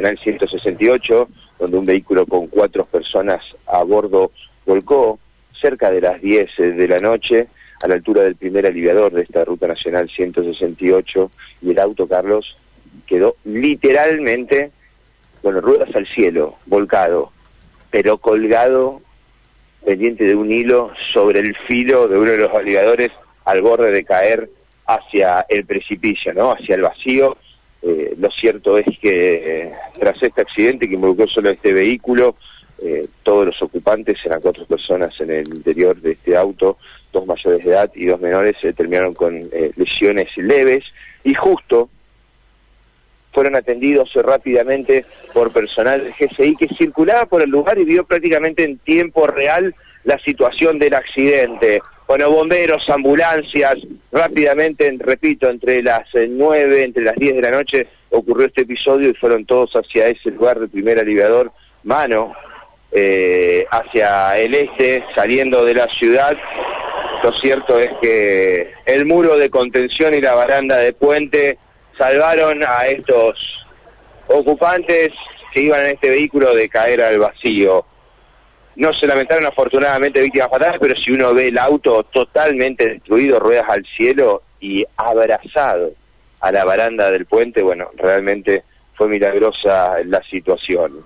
Nacional 168, donde un vehículo con cuatro personas a bordo volcó cerca de las 10 de la noche a la altura del primer aliviador de esta Ruta Nacional 168 y el auto, Carlos, quedó literalmente, bueno, ruedas al cielo, volcado, pero colgado pendiente de un hilo sobre el filo de uno de los aliviadores al borde de caer hacia el precipicio, ¿no? Hacia el vacío. Eh, lo cierto es que eh, tras este accidente que involucró solo este vehículo, eh, todos los ocupantes, eran cuatro personas en el interior de este auto, dos mayores de edad y dos menores, terminaron con lesiones leves y justo fueron atendidos rápidamente por personal del GCI que circulaba por el lugar y vio prácticamente en tiempo real la situación del accidente. Bueno, bomberos, ambulancias, rápidamente, repito, entre las eh, nueve, entre las diez de la noche ocurrió este episodio y fueron todos hacia ese lugar del primer aliviador, mano, eh, hacia el este, saliendo de la ciudad. Lo cierto es que el muro de contención y la baranda de puente salvaron a estos ocupantes que iban en este vehículo de caer al vacío. No se lamentaron afortunadamente víctimas fatales, pero si uno ve el auto totalmente destruido, ruedas al cielo y abrazado a la baranda del puente, bueno, realmente fue milagrosa la situación.